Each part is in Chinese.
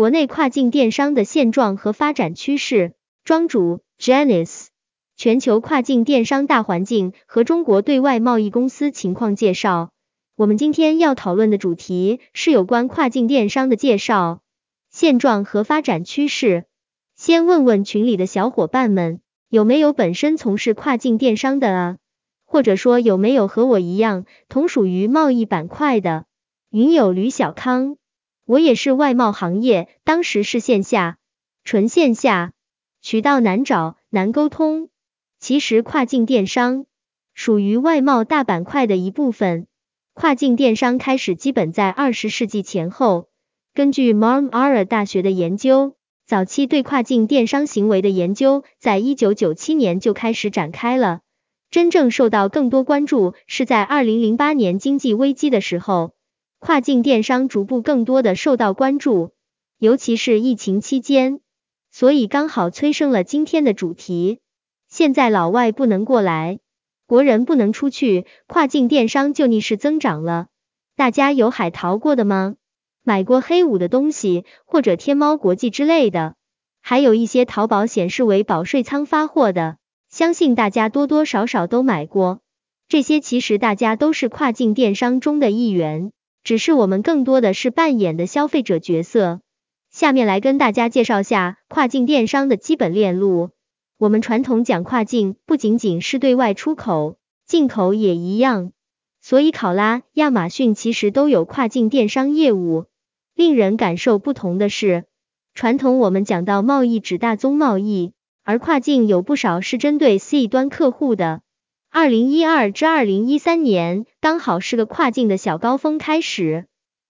国内跨境电商的现状和发展趋势。庄主 Janice，全球跨境电商大环境和中国对外贸易公司情况介绍。我们今天要讨论的主题是有关跨境电商的介绍、现状和发展趋势。先问问群里的小伙伴们，有没有本身从事跨境电商的啊？或者说有没有和我一样同属于贸易板块的？云友吕小康，我也是外贸行业，当时是线下，纯线下，渠道难找难沟通。其实跨境电商属于外贸大板块的一部分。跨境电商开始基本在二十世纪前后，根据 Marmara 大学的研究，早期对跨境电商行为的研究，在一九九七年就开始展开了。真正受到更多关注是在二零零八年经济危机的时候，跨境电商逐步更多的受到关注，尤其是疫情期间，所以刚好催生了今天的主题。现在老外不能过来，国人不能出去，跨境电商就逆势增长了。大家有海淘过的吗？买过黑五的东西或者天猫国际之类的，还有一些淘宝显示为保税仓发货的。相信大家多多少少都买过，这些其实大家都是跨境电商中的一员，只是我们更多的是扮演的消费者角色。下面来跟大家介绍下跨境电商的基本链路。我们传统讲跨境，不仅仅是对外出口，进口也一样。所以考拉、亚马逊其实都有跨境电商业务。令人感受不同的是，传统我们讲到贸易指大宗贸易。而跨境有不少是针对 C 端客户的。二零一二至二零一三年刚好是个跨境的小高峰开始，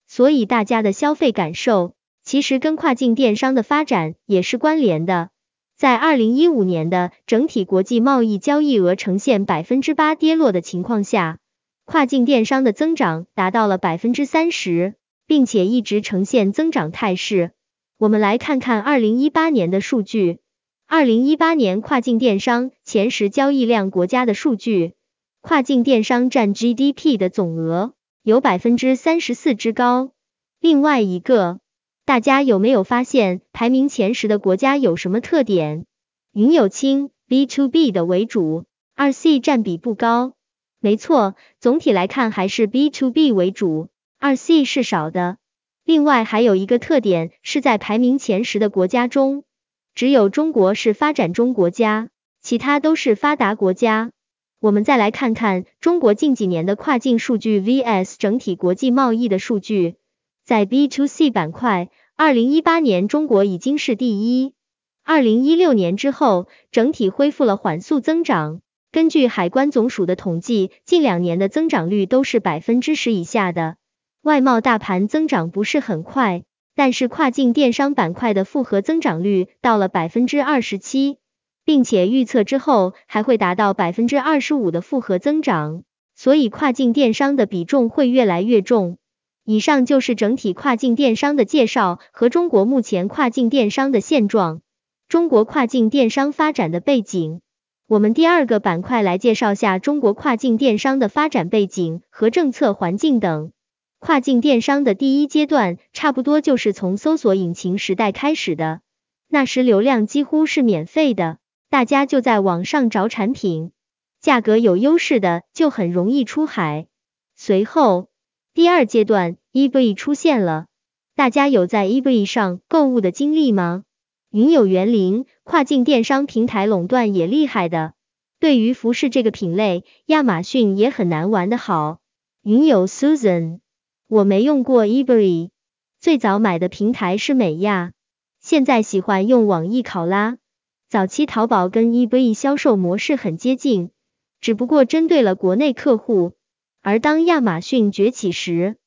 所以大家的消费感受其实跟跨境电商的发展也是关联的。在二零一五年的整体国际贸易交易额呈现百分之八跌落的情况下，跨境电商的增长达到了百分之三十，并且一直呈现增长态势。我们来看看二零一八年的数据。二零一八年跨境电商前十交易量国家的数据，跨境电商占 GDP 的总额有百分之三十四之高。另外一个，大家有没有发现排名前十的国家有什么特点？云有清 B to B 的为主，二 C 占比不高。没错，总体来看还是 B to B 为主，二 C 是少的。另外还有一个特点是在排名前十的国家中。只有中国是发展中国家，其他都是发达国家。我们再来看看中国近几年的跨境数据 vs 整体国际贸易的数据。在 B to C 板块，二零一八年中国已经是第一，二零一六年之后整体恢复了缓速增长。根据海关总署的统计，近两年的增长率都是百分之十以下的。外贸大盘增长不是很快。但是跨境电商板块的复合增长率到了百分之二十七，并且预测之后还会达到百分之二十五的复合增长，所以跨境电商的比重会越来越重。以上就是整体跨境电商的介绍和中国目前跨境电商的现状，中国跨境电商发展的背景。我们第二个板块来介绍下中国跨境电商的发展背景和政策环境等。跨境电商的第一阶段，差不多就是从搜索引擎时代开始的。那时流量几乎是免费的，大家就在网上找产品，价格有优势的就很容易出海。随后，第二阶段，eBay 出现了，大家有在 eBay 上购物的经历吗？云有园林，跨境电商平台垄断也厉害的。对于服饰这个品类，亚马逊也很难玩的好。云有 Susan。我没用过 eBay，最早买的平台是美亚，现在喜欢用网易考拉。早期淘宝跟 eBay 销售模式很接近，只不过针对了国内客户。而当亚马逊崛起时，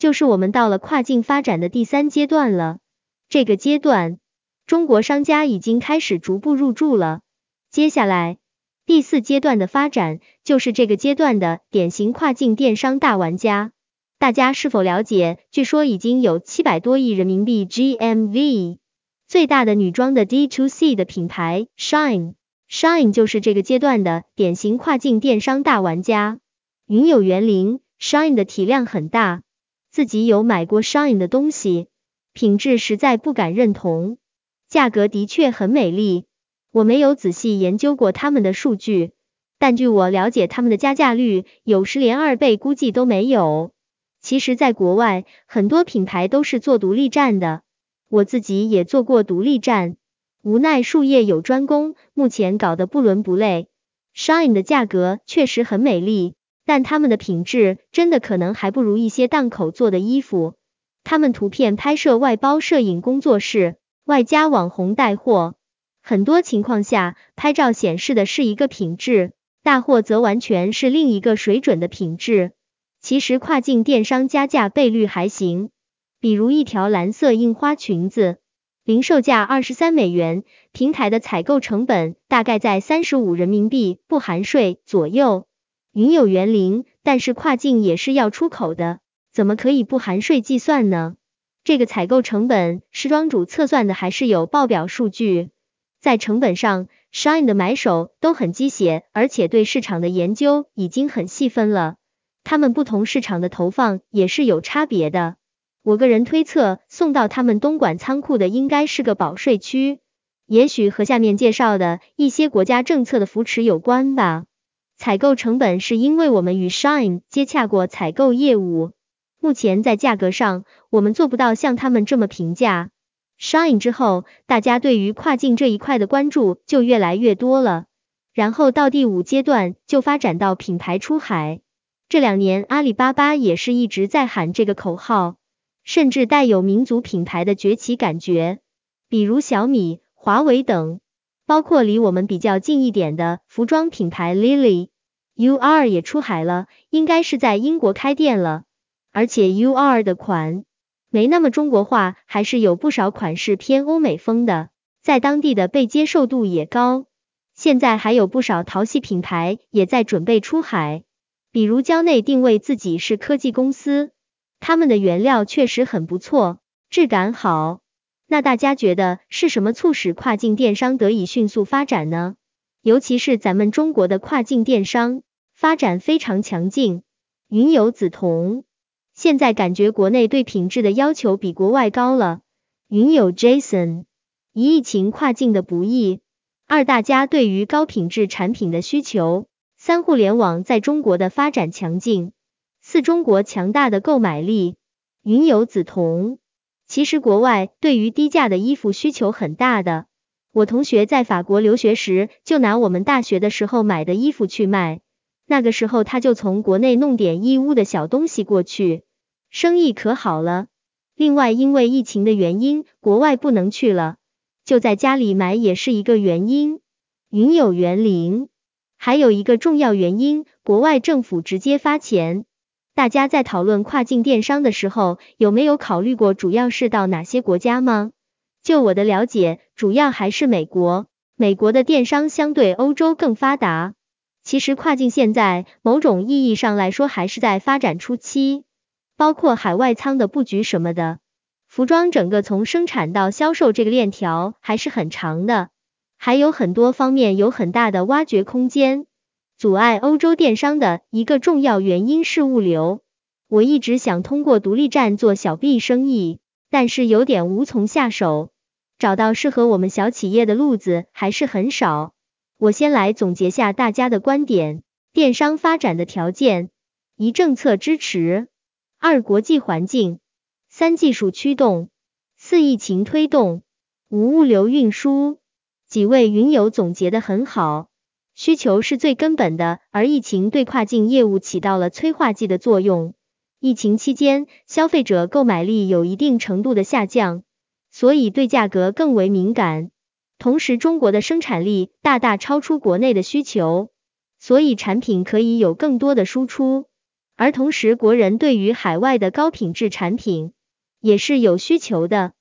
就是我们到了跨境发展的第三阶段了。这个阶段，中国商家已经开始逐步入驻了。接下来，第四阶段的发展，就是这个阶段的典型跨境电商大玩家。大家是否了解？据说已经有七百多亿人民币 GMV，最大的女装的 D to C 的品牌 Shine，Shine 就是这个阶段的典型跨境电商大玩家。云有园林，Shine 的体量很大，自己有买过 Shine 的东西，品质实在不敢认同，价格的确很美丽。我没有仔细研究过他们的数据，但据我了解，他们的加价率有时连二倍估计都没有。其实，在国外，很多品牌都是做独立站的，我自己也做过独立站，无奈术业有专攻，目前搞得不伦不类。Shine 的价格确实很美丽，但他们的品质真的可能还不如一些档口做的衣服。他们图片拍摄外包摄影工作室，外加网红带货。很多情况下，拍照显示的是一个品质，大货则完全是另一个水准的品质。其实跨境电商加价倍率还行，比如一条蓝色印花裙子，零售价二十三美元，平台的采购成本大概在三十五人民币不含税左右。云有园林，但是跨境也是要出口的，怎么可以不含税计算呢？这个采购成本，时装主测算的还是有报表数据。在成本上，Shine 的买手都很鸡血，而且对市场的研究已经很细分了。他们不同市场的投放也是有差别的。我个人推测，送到他们东莞仓库的应该是个保税区，也许和下面介绍的一些国家政策的扶持有关吧。采购成本是因为我们与 Shine 接洽过采购业务，目前在价格上我们做不到像他们这么平价。Shine 之后，大家对于跨境这一块的关注就越来越多了。然后到第五阶段就发展到品牌出海。这两年阿里巴巴也是一直在喊这个口号，甚至带有民族品牌的崛起感觉，比如小米、华为等。包括离我们比较近一点的服装品牌 Lily，UR 也出海了，应该是在英国开店了。而且 UR 的款。没那么中国化，还是有不少款式偏欧美风的，在当地的被接受度也高。现在还有不少淘系品牌也在准备出海，比如蕉内定位自己是科技公司，他们的原料确实很不错，质感好。那大家觉得是什么促使跨境电商得以迅速发展呢？尤其是咱们中国的跨境电商发展非常强劲，云游梓潼。现在感觉国内对品质的要求比国外高了。云友 Jason，一疫情跨境的不易，二大家对于高品质产品的需求，三互联网在中国的发展强劲，四中国强大的购买力。云友梓潼，其实国外对于低价的衣服需求很大的。我同学在法国留学时，就拿我们大学的时候买的衣服去卖，那个时候他就从国内弄点义乌的小东西过去。生意可好了。另外，因为疫情的原因，国外不能去了，就在家里买也是一个原因。云有园林，还有一个重要原因，国外政府直接发钱。大家在讨论跨境电商的时候，有没有考虑过主要是到哪些国家吗？就我的了解，主要还是美国。美国的电商相对欧洲更发达。其实跨境现在某种意义上来说，还是在发展初期。包括海外仓的布局什么的，服装整个从生产到销售这个链条还是很长的，还有很多方面有很大的挖掘空间。阻碍欧洲电商的一个重要原因是物流。我一直想通过独立站做小 B 生意，但是有点无从下手，找到适合我们小企业的路子还是很少。我先来总结下大家的观点：电商发展的条件，一政策支持。二、国际环境；三、技术驱动；四、疫情推动；五、物流运输。几位云友总结的很好，需求是最根本的，而疫情对跨境业务起到了催化剂的作用。疫情期间，消费者购买力有一定程度的下降，所以对价格更为敏感。同时，中国的生产力大大超出国内的需求，所以产品可以有更多的输出。而同时，国人对于海外的高品质产品也是有需求的。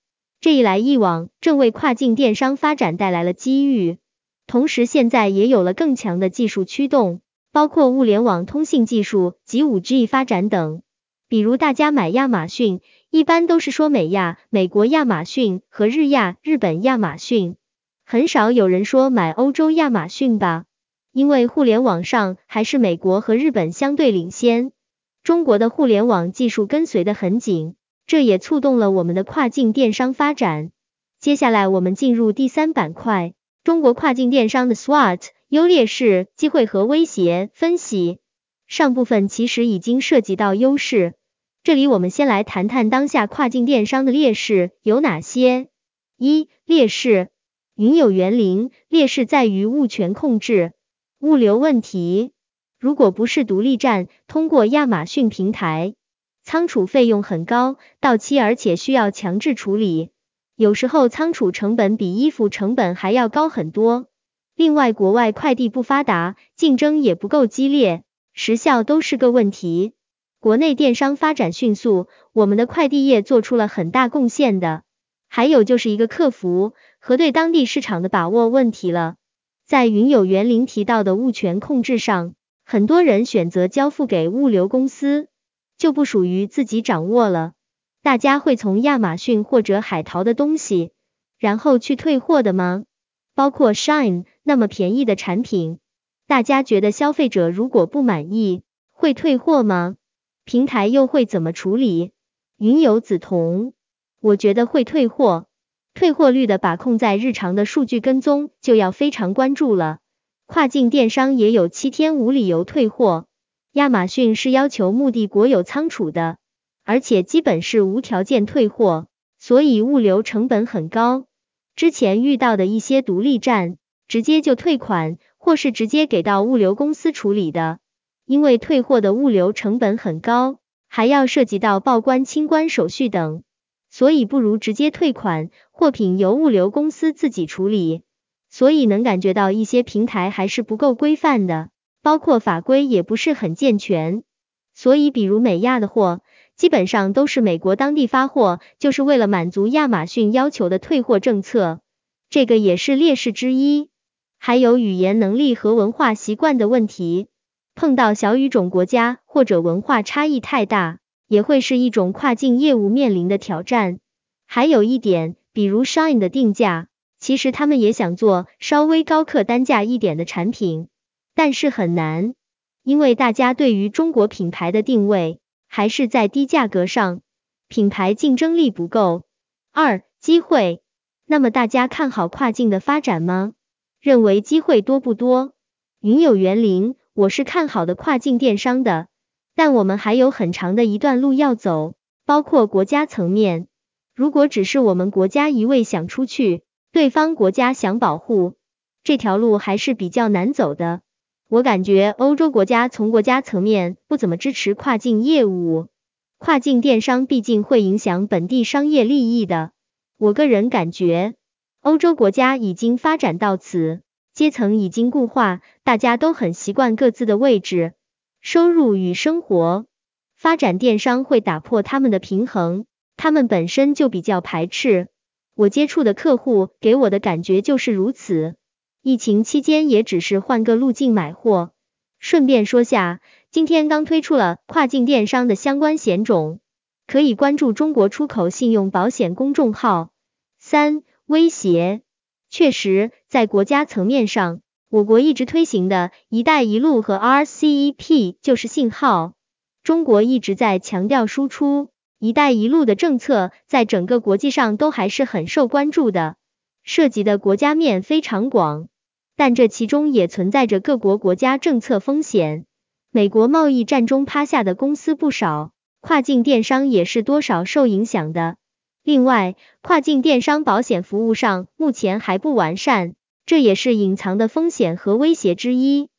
这一来一往，正为跨境电商发展带来了机遇。同时，现在也有了更强的技术驱动，包括物联网通信技术及五 G 发展等。比如，大家买亚马逊，一般都是说美亚、美国亚马逊和日亚、日本亚马逊，很少有人说买欧洲亚马逊吧？因为互联网上还是美国和日本相对领先。中国的互联网技术跟随的很紧，这也促动了我们的跨境电商发展。接下来我们进入第三板块，中国跨境电商的 SWOT 优劣势、机会和威胁分析。上部分其实已经涉及到优势，这里我们先来谈谈当下跨境电商的劣势有哪些。一、劣势，云有园林，劣势在于物权控制、物流问题。如果不是独立站，通过亚马逊平台，仓储费用很高，到期而且需要强制处理。有时候仓储成本比衣服成本还要高很多。另外，国外快递不发达，竞争也不够激烈，时效都是个问题。国内电商发展迅速，我们的快递业做出了很大贡献的。还有就是一个客服和对当地市场的把握问题了。在云有园林提到的物权控制上，很多人选择交付给物流公司，就不属于自己掌握了。大家会从亚马逊或者海淘的东西，然后去退货的吗？包括 Shine 那么便宜的产品，大家觉得消费者如果不满意，会退货吗？平台又会怎么处理？云有梓潼，我觉得会退货，退货率的把控在日常的数据跟踪就要非常关注了。跨境电商也有七天无理由退货，亚马逊是要求目的国有仓储的。而且基本是无条件退货，所以物流成本很高。之前遇到的一些独立站，直接就退款，或是直接给到物流公司处理的。因为退货的物流成本很高，还要涉及到报关清关手续等，所以不如直接退款，货品由物流公司自己处理。所以能感觉到一些平台还是不够规范的，包括法规也不是很健全。所以比如美亚的货。基本上都是美国当地发货，就是为了满足亚马逊要求的退货政策，这个也是劣势之一。还有语言能力和文化习惯的问题，碰到小语种国家或者文化差异太大，也会是一种跨境业务面临的挑战。还有一点，比如 Shine 的定价，其实他们也想做稍微高客单价一点的产品，但是很难，因为大家对于中国品牌的定位。还是在低价格上，品牌竞争力不够。二、机会，那么大家看好跨境的发展吗？认为机会多不多？云有园林，我是看好的跨境电商的，但我们还有很长的一段路要走，包括国家层面。如果只是我们国家一味想出去，对方国家想保护，这条路还是比较难走的。我感觉欧洲国家从国家层面不怎么支持跨境业务，跨境电商毕竟会影响本地商业利益的。我个人感觉，欧洲国家已经发展到此，阶层已经固化，大家都很习惯各自的位置、收入与生活。发展电商会打破他们的平衡，他们本身就比较排斥。我接触的客户给我的感觉就是如此。疫情期间也只是换个路径买货。顺便说下，今天刚推出了跨境电商的相关险种，可以关注中国出口信用保险公众号。三、威胁，确实，在国家层面上，我国一直推行的一带一路和 RCEP 就是信号。中国一直在强调输出，一带一路的政策在整个国际上都还是很受关注的，涉及的国家面非常广。但这其中也存在着各国国家政策风险，美国贸易战中趴下的公司不少，跨境电商也是多少受影响的。另外，跨境电商保险服务上目前还不完善，这也是隐藏的风险和威胁之一。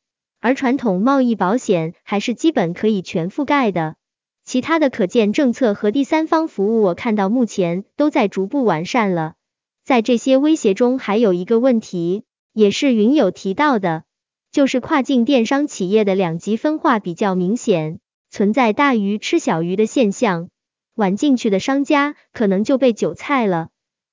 而传统贸易保险还是基本可以全覆盖的，其他的可见政策和第三方服务，我看到目前都在逐步完善了。在这些威胁中，还有一个问题。也是云友提到的，就是跨境电商企业的两极分化比较明显，存在大鱼吃小鱼的现象，晚进去的商家可能就被韭菜了。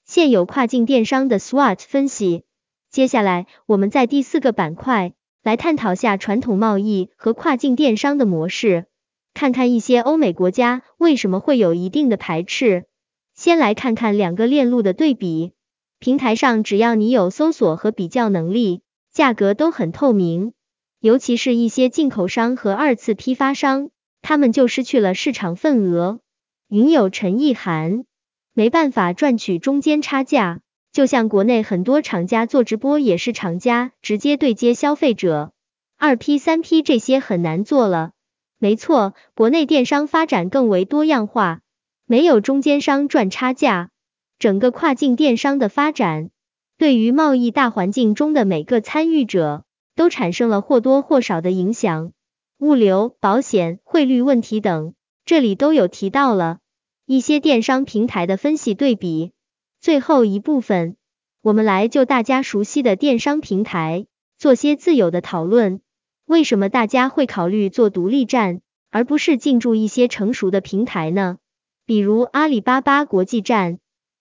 现有跨境电商的 SWOT 分析，接下来我们在第四个板块来探讨下传统贸易和跨境电商的模式，看看一些欧美国家为什么会有一定的排斥。先来看看两个链路的对比。平台上只要你有搜索和比较能力，价格都很透明。尤其是一些进口商和二次批发商，他们就失去了市场份额。云友陈意涵，没办法赚取中间差价，就像国内很多厂家做直播也是厂家直接对接消费者，二批三批这些很难做了。没错，国内电商发展更为多样化，没有中间商赚差价，整个跨境电商的发展，对于贸易大环境中的每个参与者都产生了或多或少的影响。物流、保险、汇率问题等，这里都有提到了一些电商平台的分析对比。最后一部分，我们来就大家熟悉的电商平台做些自有的讨论。为什么大家会考虑做独立站，而不是进驻一些成熟的平台呢？比如阿里巴巴国际站，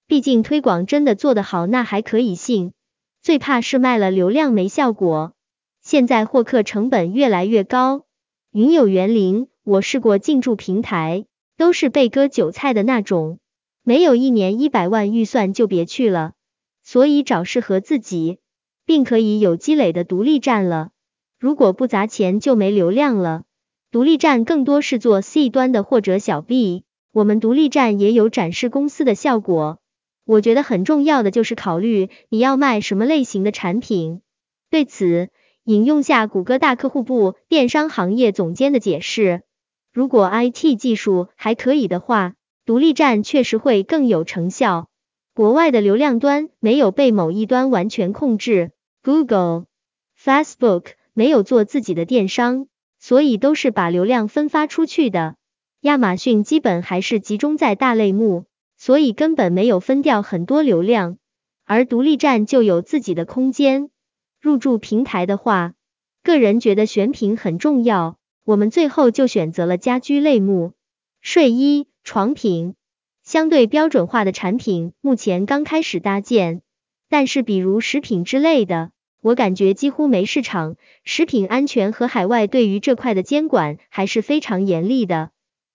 毕竟推广真的做得好，那还可以信。最怕是卖了流量没效果。现在获客成本越来越高，云有园林，我试过进驻平台，都是被割韭菜的那种，没有一年一百万预算就别去了。所以找适合自己，并可以有积累的独立站了。如果不砸钱就没流量了。独立站更多是做 C 端的或者小 B，我们独立站也有展示公司的效果。我觉得很重要的就是考虑你要卖什么类型的产品。对此，引用下谷歌大客户部电商行业总监的解释：如果 IT 技术还可以的话，独立站确实会更有成效。国外的流量端没有被某一端完全控制，Google、Facebook。没有做自己的电商，所以都是把流量分发出去的。亚马逊基本还是集中在大类目，所以根本没有分掉很多流量。而独立站就有自己的空间。入驻平台的话，个人觉得选品很重要。我们最后就选择了家居类目，睡衣、床品，相对标准化的产品，目前刚开始搭建。但是比如食品之类的。我感觉几乎没市场，食品安全和海外对于这块的监管还是非常严厉的。